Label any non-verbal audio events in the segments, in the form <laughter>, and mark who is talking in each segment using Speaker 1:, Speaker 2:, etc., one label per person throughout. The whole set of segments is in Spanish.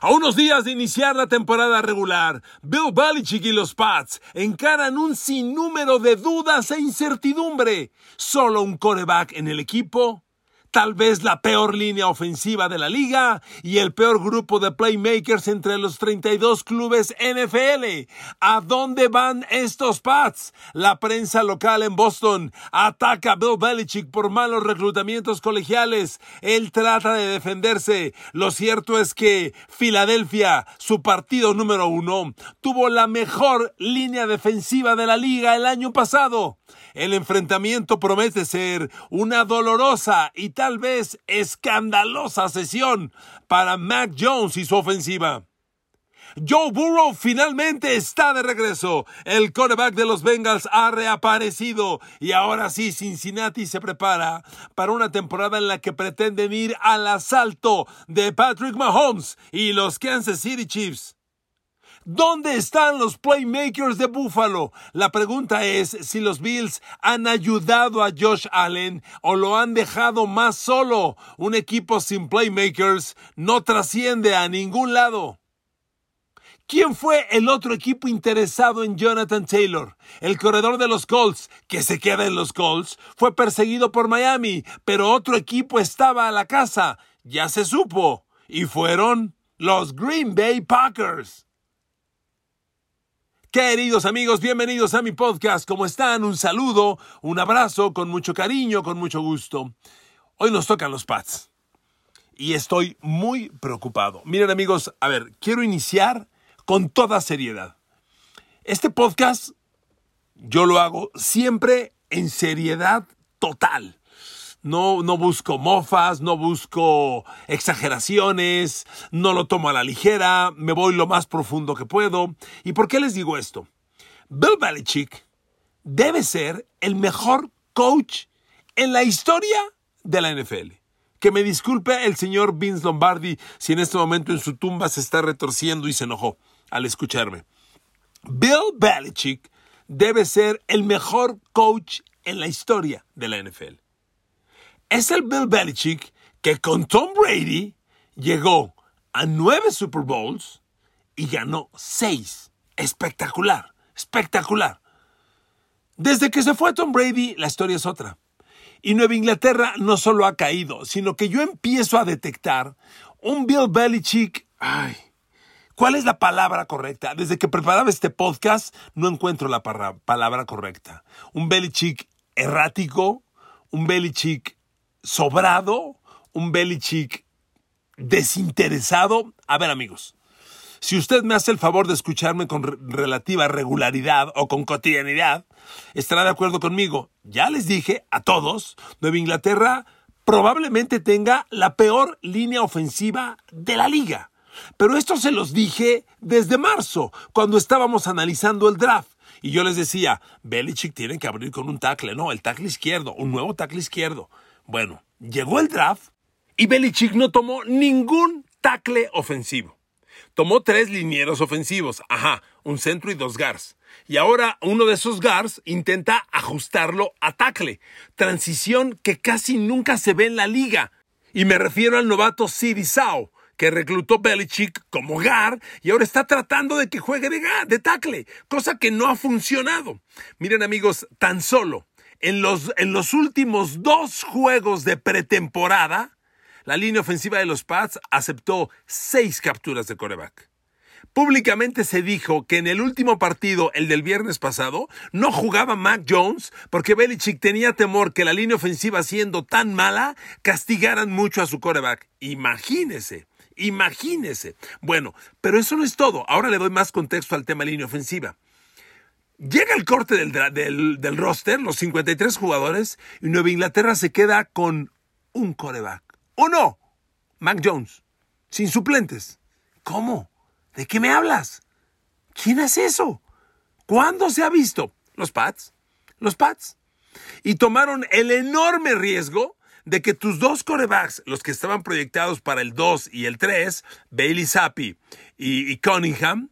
Speaker 1: A unos días de iniciar la temporada regular, Bill Belichick y los Pats encaran un sinnúmero de dudas e incertidumbre. Solo un coreback en el equipo tal vez la peor línea ofensiva de la liga y el peor grupo de playmakers entre los 32 clubes NFL. ¿A dónde van estos Pats? La prensa local en Boston ataca a Bill Belichick por malos reclutamientos colegiales. Él trata de defenderse. Lo cierto es que Filadelfia, su partido número uno, tuvo la mejor línea defensiva de la liga el año pasado. El enfrentamiento promete ser una dolorosa y tal vez escandalosa sesión para Mac Jones y su ofensiva. Joe Burrow finalmente está de regreso. El quarterback de los Bengals ha reaparecido y ahora sí Cincinnati se prepara para una temporada en la que pretenden ir al asalto de Patrick Mahomes y los Kansas City Chiefs. ¿Dónde están los playmakers de Buffalo? La pregunta es si los Bills han ayudado a Josh Allen o lo han dejado más solo. Un equipo sin playmakers no trasciende a ningún lado. ¿Quién fue el otro equipo interesado en Jonathan Taylor? El corredor de los Colts, que se queda en los Colts, fue perseguido por Miami, pero otro equipo estaba a la casa. Ya se supo. Y fueron los Green Bay Packers. Queridos amigos, bienvenidos a mi podcast. ¿Cómo están? Un saludo, un abrazo, con mucho cariño, con mucho gusto. Hoy nos tocan los Pats. Y estoy muy preocupado. Miren amigos, a ver, quiero iniciar con toda seriedad. Este podcast yo lo hago siempre en seriedad total. No, no busco mofas, no busco exageraciones, no lo tomo a la ligera, me voy lo más profundo que puedo. ¿Y por qué les digo esto? Bill Belichick debe ser el mejor coach en la historia de la NFL. Que me disculpe el señor Vince Lombardi si en este momento en su tumba se está retorciendo y se enojó al escucharme. Bill Belichick debe ser el mejor coach en la historia de la NFL es el Bill Belichick que con Tom Brady llegó a nueve Super Bowls y ganó seis. Espectacular, espectacular. Desde que se fue Tom Brady, la historia es otra. Y Nueva Inglaterra no solo ha caído, sino que yo empiezo a detectar un Bill Belichick. Ay, ¿cuál es la palabra correcta? Desde que preparaba este podcast, no encuentro la palabra correcta. Un Belichick errático, un Belichick sobrado, un Belichick desinteresado. A ver, amigos, si usted me hace el favor de escucharme con relativa regularidad o con cotidianidad, estará de acuerdo conmigo. Ya les dije a todos, Nueva Inglaterra probablemente tenga la peor línea ofensiva de la liga. Pero esto se los dije desde marzo, cuando estábamos analizando el draft. Y yo les decía, Belichick tiene que abrir con un tackle, no, el tackle izquierdo, un nuevo tackle izquierdo. Bueno, llegó el draft y Belichick no tomó ningún tackle ofensivo. Tomó tres linieros ofensivos, ajá, un centro y dos guards. Y ahora uno de esos guards intenta ajustarlo a tackle, transición que casi nunca se ve en la liga. Y me refiero al novato Siri Sao, que reclutó Belichick como guard y ahora está tratando de que juegue de, de tackle, cosa que no ha funcionado. Miren amigos, tan solo en los, en los últimos dos juegos de pretemporada, la línea ofensiva de los Pats aceptó seis capturas de coreback. Públicamente se dijo que en el último partido, el del viernes pasado, no jugaba Mac Jones porque Belichick tenía temor que la línea ofensiva siendo tan mala castigaran mucho a su coreback. Imagínese, imagínese. Bueno, pero eso no es todo. Ahora le doy más contexto al tema línea ofensiva. Llega el corte del, del, roster, los 53 jugadores, y Nueva Inglaterra se queda con un coreback. ¿O no? Mac Jones, sin suplentes. ¿Cómo? ¿De qué me hablas? ¿Quién hace eso? ¿Cuándo se ha visto? Los Pats. Los Pats. Y tomaron el enorme riesgo de que tus dos corebacks, los que estaban proyectados para el 2 y el 3, Bailey Zappi y Cunningham,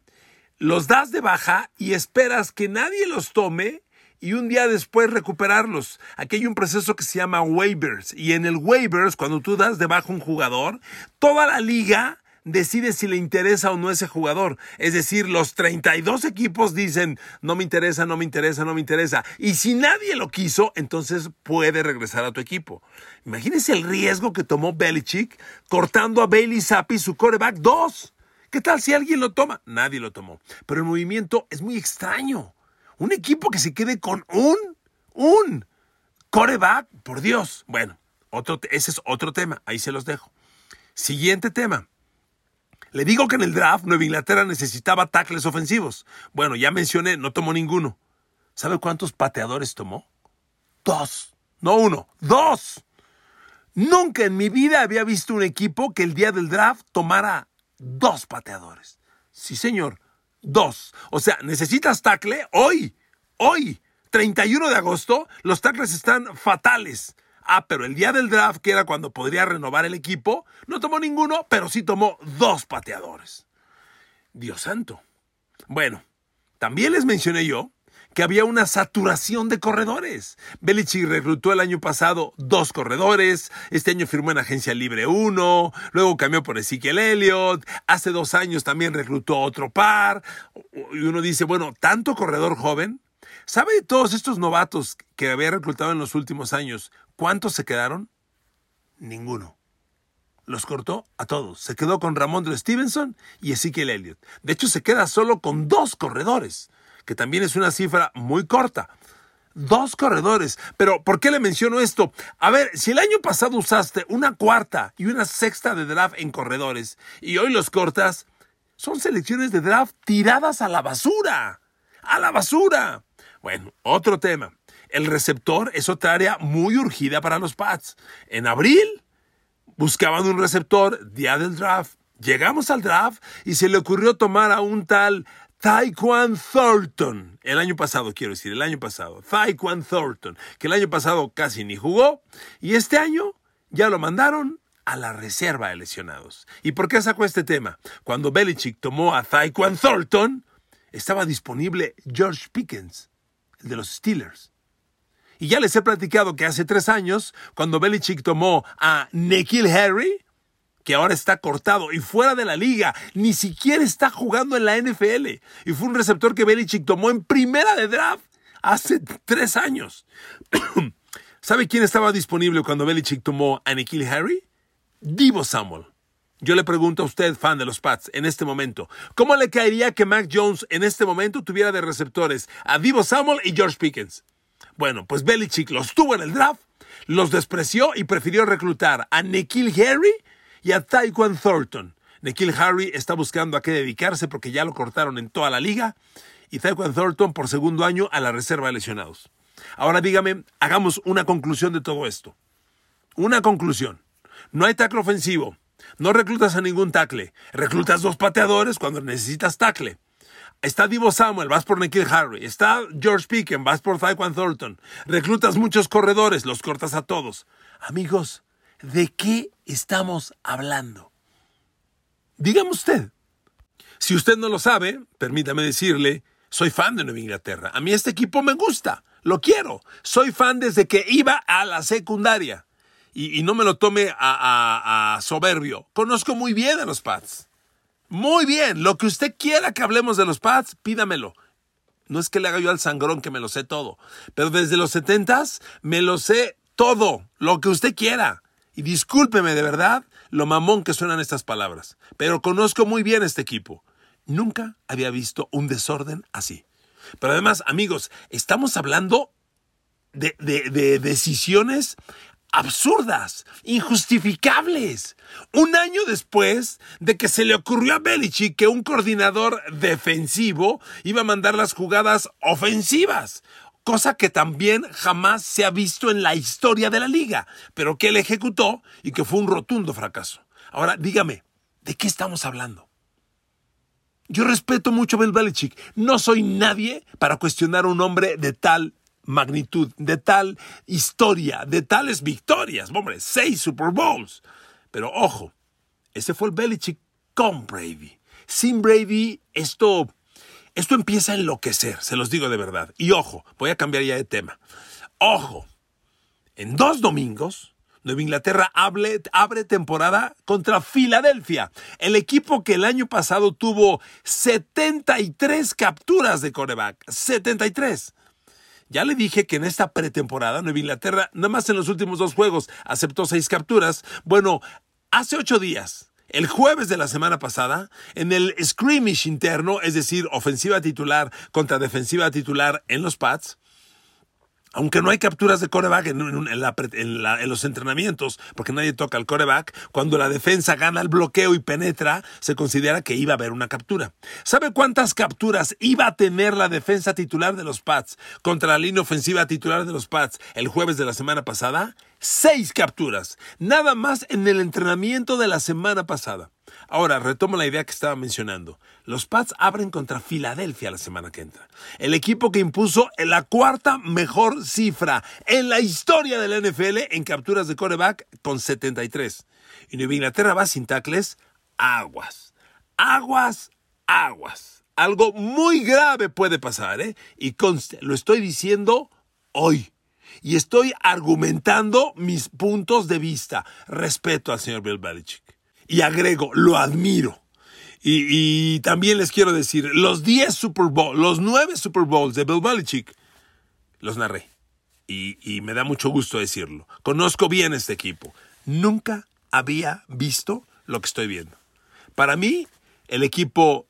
Speaker 1: los das de baja y esperas que nadie los tome y un día después recuperarlos. Aquí hay un proceso que se llama waivers y en el waivers, cuando tú das de baja un jugador, toda la liga decide si le interesa o no ese jugador. Es decir, los 32 equipos dicen, no me interesa, no me interesa, no me interesa. Y si nadie lo quiso, entonces puede regresar a tu equipo. Imagínense el riesgo que tomó Belichick cortando a Bailey Zappi, su coreback 2. ¿Qué tal si alguien lo toma? Nadie lo tomó. Pero el movimiento es muy extraño. Un equipo que se quede con un, un coreback, por Dios. Bueno, otro, ese es otro tema, ahí se los dejo. Siguiente tema. Le digo que en el draft Nueva Inglaterra necesitaba tackles ofensivos. Bueno, ya mencioné, no tomó ninguno. ¿Sabe cuántos pateadores tomó? Dos. No uno, dos. Nunca en mi vida había visto un equipo que el día del draft tomara dos pateadores. Sí, señor, dos. O sea, necesitas tackle hoy, hoy, 31 de agosto, los tackles están fatales. Ah, pero el día del draft, que era cuando podría renovar el equipo, no tomó ninguno, pero sí tomó dos pateadores. Dios santo. Bueno, también les mencioné yo que había una saturación de corredores. Belichick reclutó el año pasado dos corredores, este año firmó en agencia libre uno, luego cambió por Ezekiel Elliott, hace dos años también reclutó otro par, y uno dice, bueno, tanto corredor joven, ¿sabe de todos estos novatos que había reclutado en los últimos años, cuántos se quedaron? Ninguno los cortó a todos. Se quedó con Ramondre Stevenson y Ezekiel Elliott. De hecho, se queda solo con dos corredores que también es una cifra muy corta. Dos corredores. Pero, ¿por qué le menciono esto? A ver, si el año pasado usaste una cuarta y una sexta de draft en corredores y hoy los cortas, son selecciones de draft tiradas a la basura. A la basura. Bueno, otro tema. El receptor es otra área muy urgida para los Pats. En abril buscaban un receptor, día del draft. Llegamos al draft y se le ocurrió tomar a un tal Taekwon Thornton, el año pasado quiero decir, el año pasado, Taekwon Thornton, que el año pasado casi ni jugó y este año ya lo mandaron a la reserva de lesionados. ¿Y por qué sacó este tema? Cuando Belichick tomó a Taekwon Thornton, estaba disponible George Pickens, el de los Steelers. Y ya les he platicado que hace tres años, cuando Belichick tomó a Nikhil Harry, que ahora está cortado y fuera de la liga, ni siquiera está jugando en la NFL. Y fue un receptor que Belichick tomó en primera de draft hace tres años. <clears throat> ¿Sabe quién estaba disponible cuando Belichick tomó a Nikhil Harry? Divo Samuel. Yo le pregunto a usted, fan de los Pats, en este momento, ¿cómo le caería que Mac Jones en este momento tuviera de receptores a Divo Samuel y George Pickens? Bueno, pues Belichick los tuvo en el draft, los despreció y prefirió reclutar a Nikhil Harry y a Taekwon Thornton. Nikhil Harry está buscando a qué dedicarse porque ya lo cortaron en toda la liga y Taekwon Thornton por segundo año a la reserva de lesionados. Ahora dígame, hagamos una conclusión de todo esto. Una conclusión. No hay tackle ofensivo. No reclutas a ningún tackle. Reclutas dos pateadores cuando necesitas tackle. Está Divo Samuel, vas por Nikhil Harry. Está George Picken, vas por Taekwon Thornton. Reclutas muchos corredores, los cortas a todos. Amigos, ¿de qué estamos hablando? Dígame usted. Si usted no lo sabe, permítame decirle, soy fan de Nueva Inglaterra. A mí este equipo me gusta, lo quiero. Soy fan desde que iba a la secundaria. Y, no me lo tome a, a soberbio. Conozco muy bien a los Pats. Muy bien. Lo que usted quiera que hablemos de los Pats, pídamelo. No es que le haga yo al sangrón que me lo sé todo. Pero desde los setentas me lo sé todo. Lo que usted quiera. Y discúlpeme de verdad lo mamón que suenan estas palabras, pero conozco muy bien este equipo. Nunca había visto un desorden así. Pero además, amigos, estamos hablando de, de, decisiones absurdas, injustificables. Un año después de que se le ocurrió a Belichick que un coordinador defensivo iba a mandar las jugadas ofensivas cosa que también jamás se ha visto en la historia de la liga, pero que él ejecutó y que fue un rotundo fracaso. Ahora, dígame, ¿de qué estamos hablando? Yo respeto mucho a Bill Belichick. No soy nadie para cuestionar a un hombre de tal magnitud, de tal historia, de tales victorias. Hombre, seis Super Bowls. Pero ojo, ese fue el Belichick con Brady. Sin Brady, esto esto empieza a enloquecer, se los digo de verdad. Y ojo, voy a cambiar ya de tema. Ojo, en dos domingos, Nueva Inglaterra abre, temporada contra Filadelfia, el equipo que el año pasado tuvo 73 capturas de coreback. 73. Ya le dije que en esta pretemporada Nueva Inglaterra, nada más en los últimos dos juegos, aceptó seis capturas. Bueno, hace ocho días, el jueves de la semana pasada, en el scrimmage interno, es decir, ofensiva titular contra defensiva titular en los Pats, aunque no hay capturas de coreback en, los entrenamientos, porque nadie toca el coreback, cuando la defensa gana el bloqueo y penetra, se considera que iba a haber una captura. ¿Sabe cuántas capturas iba a tener la defensa titular de los Pats contra la línea ofensiva titular de los Pats el jueves de la semana pasada? Seis capturas, nada más en el entrenamiento de la semana pasada. Ahora, retomo la idea que estaba mencionando. Los Pats abren contra Filadelfia la semana que entra. El equipo que impuso la cuarta mejor cifra en la historia de la NFL en capturas de coreback con 73. Y Nueva Inglaterra va sin tacles, aguas. Aguas, aguas. Algo muy grave puede pasar, ¿eh? Y lo estoy diciendo hoy. Y estoy argumentando mis puntos de vista. Respeto al señor Bill Belichick y agrego, lo admiro. Y, también les quiero decir, los 10 Super Bowls, los 9 Super Bowls de Bill Belichick, los narré. Y, y me da mucho gusto decirlo. Conozco bien este equipo. Nunca había visto lo que estoy viendo. Para mí, el equipo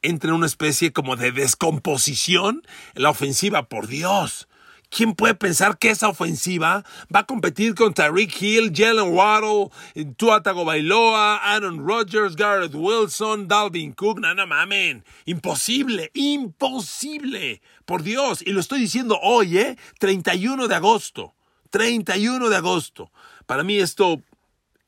Speaker 1: entra en una especie como de descomposición. La ofensiva, por Dios, ¿Quién puede pensar que esa ofensiva va a competir contra Rick Hill, Jalen Waddle, Tua Tagovailoa, Aaron Rodgers, Garrett Wilson, Dalvin Cook? No, no mamen. Imposible, imposible. Por Dios. Y lo estoy diciendo hoy, ¿eh? 31 de agosto. 31 de agosto. Para mí esto,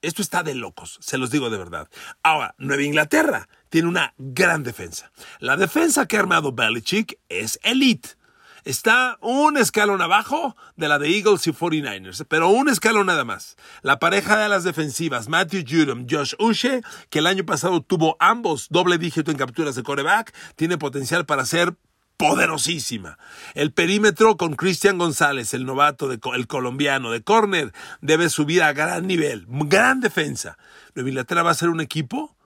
Speaker 1: esto está de locos, se los digo de verdad. Ahora, Nueva Inglaterra tiene una gran defensa. La defensa que ha armado Belichick es elite está un escalón abajo de la de Eagles y 49ers, pero un escalón nada más. La pareja de las defensivas, Matthew Judom, Josh Ushe, que el año pasado tuvo ambos doble dígito en capturas de coreback, tiene potencial para ser poderosísima. El perímetro con Cristian González, el novato, el colombiano de corner, debe subir a gran nivel, gran defensa. Nueva Inglaterra va a ser un equipo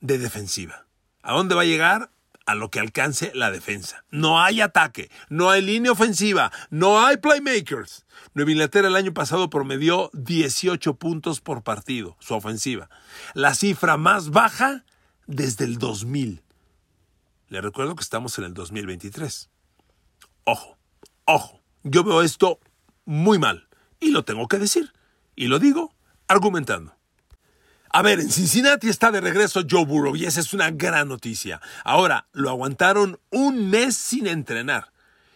Speaker 1: de defensiva. ¿A dónde va a llegar? A lo que alcance la defensa. No hay ataque, no hay línea ofensiva, no hay playmakers. Nueva Inglaterra el año pasado promedió 18 puntos por partido, su ofensiva. La cifra más baja desde el 2000. Le recuerdo que estamos en el 2023. Ojo, ojo, yo veo esto muy mal y lo tengo que decir. Y lo digo argumentando. A ver, en Cincinnati está de regreso Joe Burrow y esa es una gran noticia. Ahora, lo aguantaron un mes sin entrenar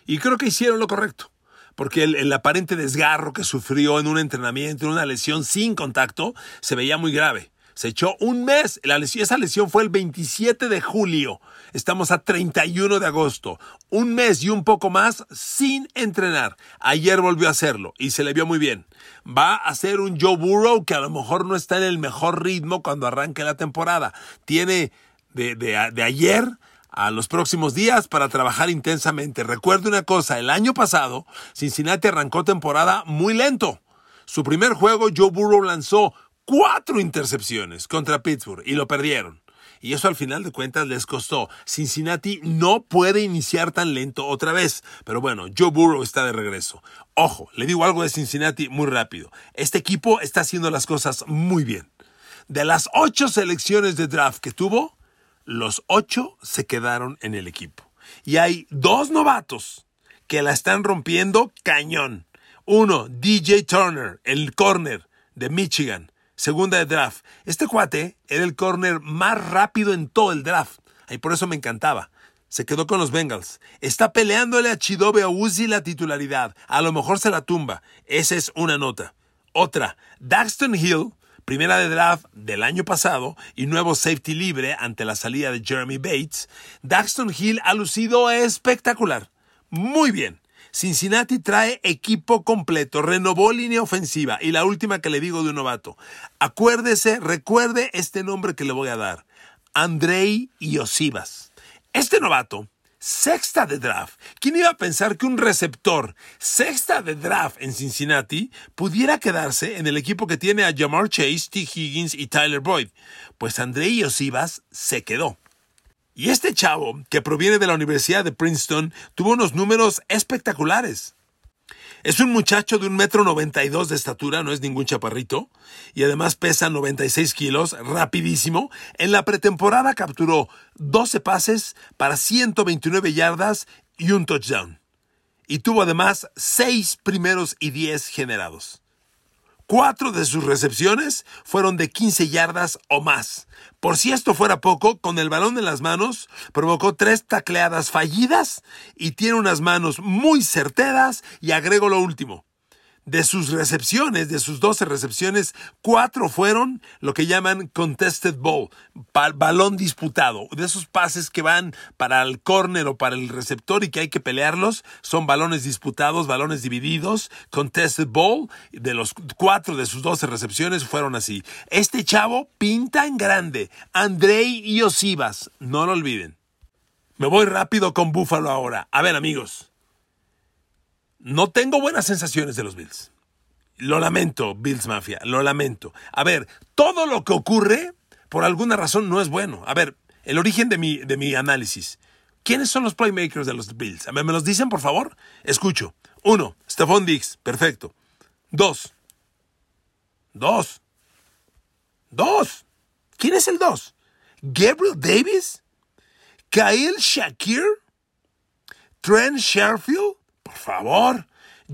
Speaker 1: y creo que hicieron lo correcto. Porque el, aparente desgarro que sufrió en un entrenamiento, en una lesión sin contacto, se veía muy grave. Se echó un mes. La esa lesión fue el 27 de julio. Estamos a 31 de agosto. Un mes y un poco más sin entrenar. Ayer volvió a hacerlo y se le vio muy bien. Va a ser un Joe Burrow que a lo mejor no está en el mejor ritmo cuando arranque la temporada. Tiene de, de ayer a los próximos días para trabajar intensamente. Recuerde una cosa, el año pasado Cincinnati arrancó temporada muy lento. Su primer juego Joe Burrow lanzó cuatro intercepciones contra Pittsburgh y lo perdieron. Y eso al final de cuentas les costó. Cincinnati no puede iniciar tan lento otra vez. Pero bueno, Joe Burrow está de regreso. Ojo, le digo algo de Cincinnati muy rápido. Este equipo está haciendo las cosas muy bien. De las ocho selecciones de draft que tuvo, los ocho se quedaron en el equipo. Y hay dos novatos que la están rompiendo cañón. Uno, DJ Turner, el corner de Michigan segunda de draft. Este cuate era el corner más rápido en todo el draft. Y por eso me encantaba. Se quedó con los Bengals. Está peleándole a Chidobe Uzi la titularidad. A lo mejor se la tumba. Esa es una nota. Otra, Daxton Hill, primera de draft del año pasado y nuevo safety libre ante la salida de Jeremy Bates. Daxton Hill ha lucido espectacular. Muy bien. Cincinnati trae equipo completo, renovó línea ofensiva y la última que le digo de un novato. Acuérdese, recuerde este nombre que le voy a dar. Andrei Iosivas. Este novato sexta de draft. ¿Quién iba a pensar que un receptor sexta de draft en Cincinnati pudiera quedarse en el equipo que tiene a Jamar Chase, T. Higgins y Tyler Boyd? Pues Andrei Osivas se quedó. Y este chavo, que proviene de la Universidad de Princeton, tuvo unos números espectaculares. Es un muchacho de un metro noventa y dos de estatura, no es ningún chaparrito, y además pesa 96 kilos, rapidísimo. En la pretemporada capturó 12 pases para 129 yardas y un touchdown. Y tuvo además 6 primeros y 10 generados. Cuatro de sus recepciones fueron de 15 yardas o más. Por si esto fuera poco, con el balón en las manos, provocó tres tacleadas fallidas y tiene unas manos muy certeras y agrego lo último. De sus recepciones, de sus 12 recepciones, cuatro fueron lo que llaman contested ball, balón disputado. De esos pases que van para el corner o para el receptor y que hay que pelearlos, son balones disputados, balones divididos, contested ball. De los cuatro de sus 12 recepciones fueron así. Este chavo pinta en grande. Andrei y Osivas, no lo olviden. Me voy rápido con Búfalo ahora. A ver, amigos. No tengo buenas sensaciones de los Bills. Lo lamento, Bills Mafia, lo lamento. A ver, todo lo que ocurre, por alguna razón, no es bueno. A ver, el origen de mi, de mi análisis. ¿Quiénes son los playmakers de los Bills? A ver, ¿me los dicen, por favor? Escucho. Uno, Stephon Diggs, perfecto. Dos. Dos. Dos. ¿Quién es el dos? ¿Gabriel Davis? ¿Kyle Shakir? ¿Trent Sherfield? Por favor.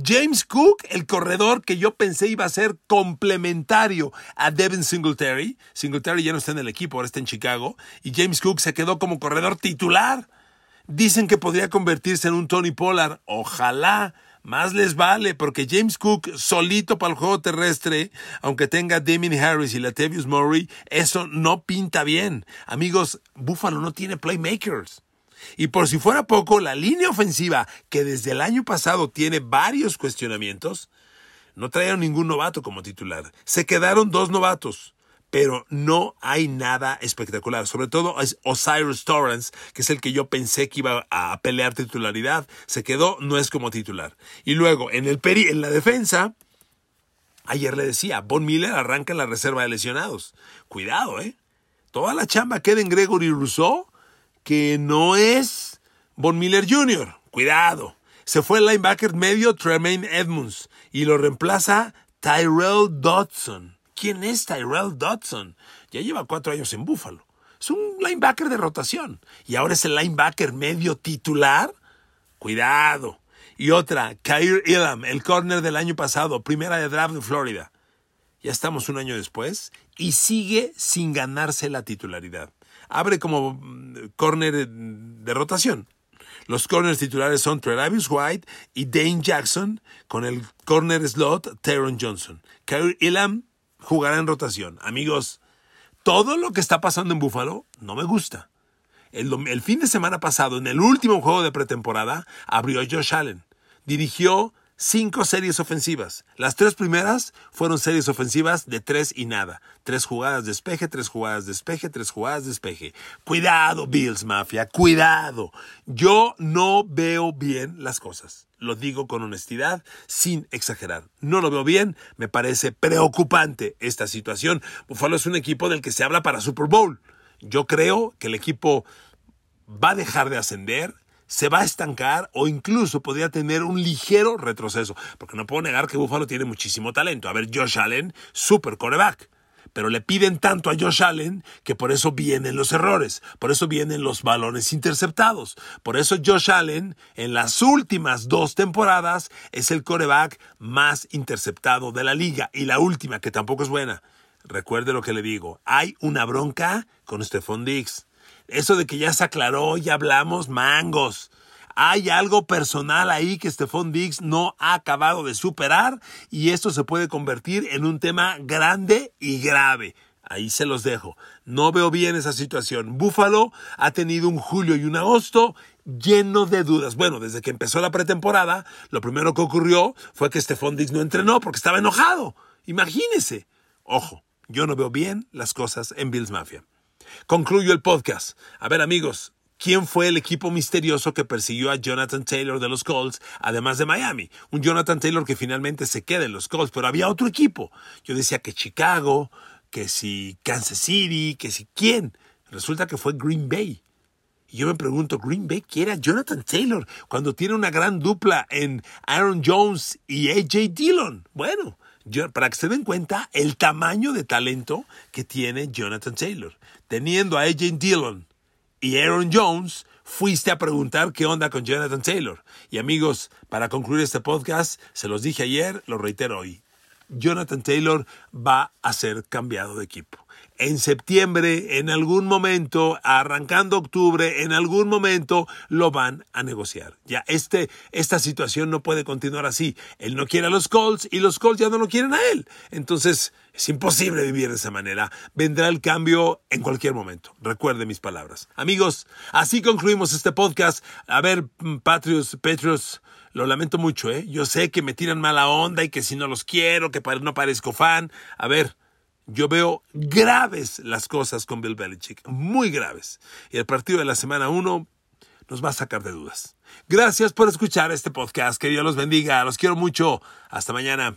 Speaker 1: James Cook, el corredor que yo pensé iba a ser complementario a Devin Singletary. Singletary ya no está en el equipo, ahora está en Chicago. Y James Cook se quedó como corredor titular. Dicen que podría convertirse en un Tony Pollard. Ojalá. Más les vale, porque James Cook solito para el juego terrestre, aunque tenga Damien Harris y Latavius Murray, eso no pinta bien. Amigos, Buffalo no tiene playmakers. Y por si fuera poco, la línea ofensiva, que desde el año pasado tiene varios cuestionamientos, no trajeron ningún novato como titular. Se quedaron dos novatos, pero no hay nada espectacular. Sobre todo Osiris Torrance, que es el que yo pensé que iba a pelear titularidad. Se quedó, no es como titular. Y luego, en, el peri en la defensa, ayer le decía, Von Miller arranca en la reserva de lesionados. Cuidado, ¿eh? Toda la chamba queda en Gregory Rousseau que no es Von Miller Jr. Cuidado. Se fue el linebacker medio Tremaine Edmonds y lo reemplaza Tyrell Dodson. ¿Quién es Tyrell Dodson? Ya lleva cuatro años en Buffalo. Es un linebacker de rotación. Y ahora es el linebacker medio titular. Cuidado. Y otra, Kair Elam, el corner del año pasado, primera de draft de Florida. Ya estamos un año después y sigue sin ganarse la titularidad abre como mm, corner de rotación. Los corners titulares son Travis White y Dane Jackson, con el corner slot Teron Johnson. Kyrie Elam jugará en rotación. Amigos, todo lo que está pasando en Buffalo no me gusta. El, el fin de semana pasado, en el último juego de pretemporada, abrió Josh Allen. Dirigió cinco series ofensivas. Las tres primeras fueron series ofensivas de tres y nada. Tres jugadas de despeje, tres jugadas de despeje, tres jugadas de despeje. Cuidado, Bills Mafia, cuidado. Yo no veo bien las cosas. Lo digo con honestidad, sin exagerar. No lo veo bien, me parece preocupante esta situación. Buffalo es un equipo del que se habla para Super Bowl. Yo creo que el equipo va a dejar de ascender, se va a estancar o incluso podría tener un ligero retroceso. Porque no puedo negar que Buffalo tiene muchísimo talento. A ver, Josh Allen, super coreback. Pero le piden tanto a Josh Allen que por eso vienen los errores, por eso vienen los balones interceptados. Por eso Josh Allen en las últimas dos temporadas es el coreback más interceptado de la liga. Y la última, que tampoco es buena. Recuerde lo que le digo, hay una bronca con Stephon Diggs. Eso de que ya se aclaró, ya hablamos, mangos. Hay algo personal ahí que Stephon Diggs no ha acabado de superar y esto se puede convertir en un tema grande y grave. Ahí se los dejo. No veo bien esa situación. Buffalo ha tenido un julio y un agosto lleno de dudas. Bueno, desde que empezó la pretemporada, lo primero que ocurrió fue que Stephon Diggs no entrenó porque estaba enojado. Imagínese. Ojo, yo no veo bien las cosas en Bills Mafia. Concluyo el podcast. A ver amigos, quién fue el equipo misterioso que persiguió a Jonathan Taylor de los Colts, además de Miami. Un Jonathan Taylor que finalmente se queda en los Colts, pero había otro equipo. Yo decía que Chicago, que si Kansas City, que si quién. Resulta que fue Green Bay. Y yo me pregunto, Green Bay quiere Jonathan Taylor cuando tiene una gran dupla en Aaron Jones y AJ Dillon. Bueno, para que se den cuenta el tamaño de talento que tiene Jonathan Taylor. Teniendo a AJ Dillon y Aaron Jones, fuiste a preguntar qué onda con Jonathan Taylor. Y amigos, para concluir este podcast, se los dije ayer, lo reitero hoy. Jonathan Taylor va a ser cambiado de equipo en septiembre, en algún momento, arrancando octubre, en algún momento lo van a negociar. Ya este, esta situación no puede continuar así. Él no quiere a los Colts y los Colts ya no lo quieren a él. Entonces es imposible vivir de esa manera. Vendrá el cambio en cualquier momento. Recuerde mis palabras. Amigos, así concluimos este podcast. A ver, Patriots, Patriots. Lo lamento mucho, ¿eh? Yo sé que me tiran mala onda y que si no los quiero, que no parezco fan. A ver, yo veo graves las cosas con Bill Belichick, muy graves. Y el partido de la semana 1 nos va a sacar de dudas. Gracias por escuchar este podcast. Que Dios los bendiga. Los quiero mucho. Hasta mañana.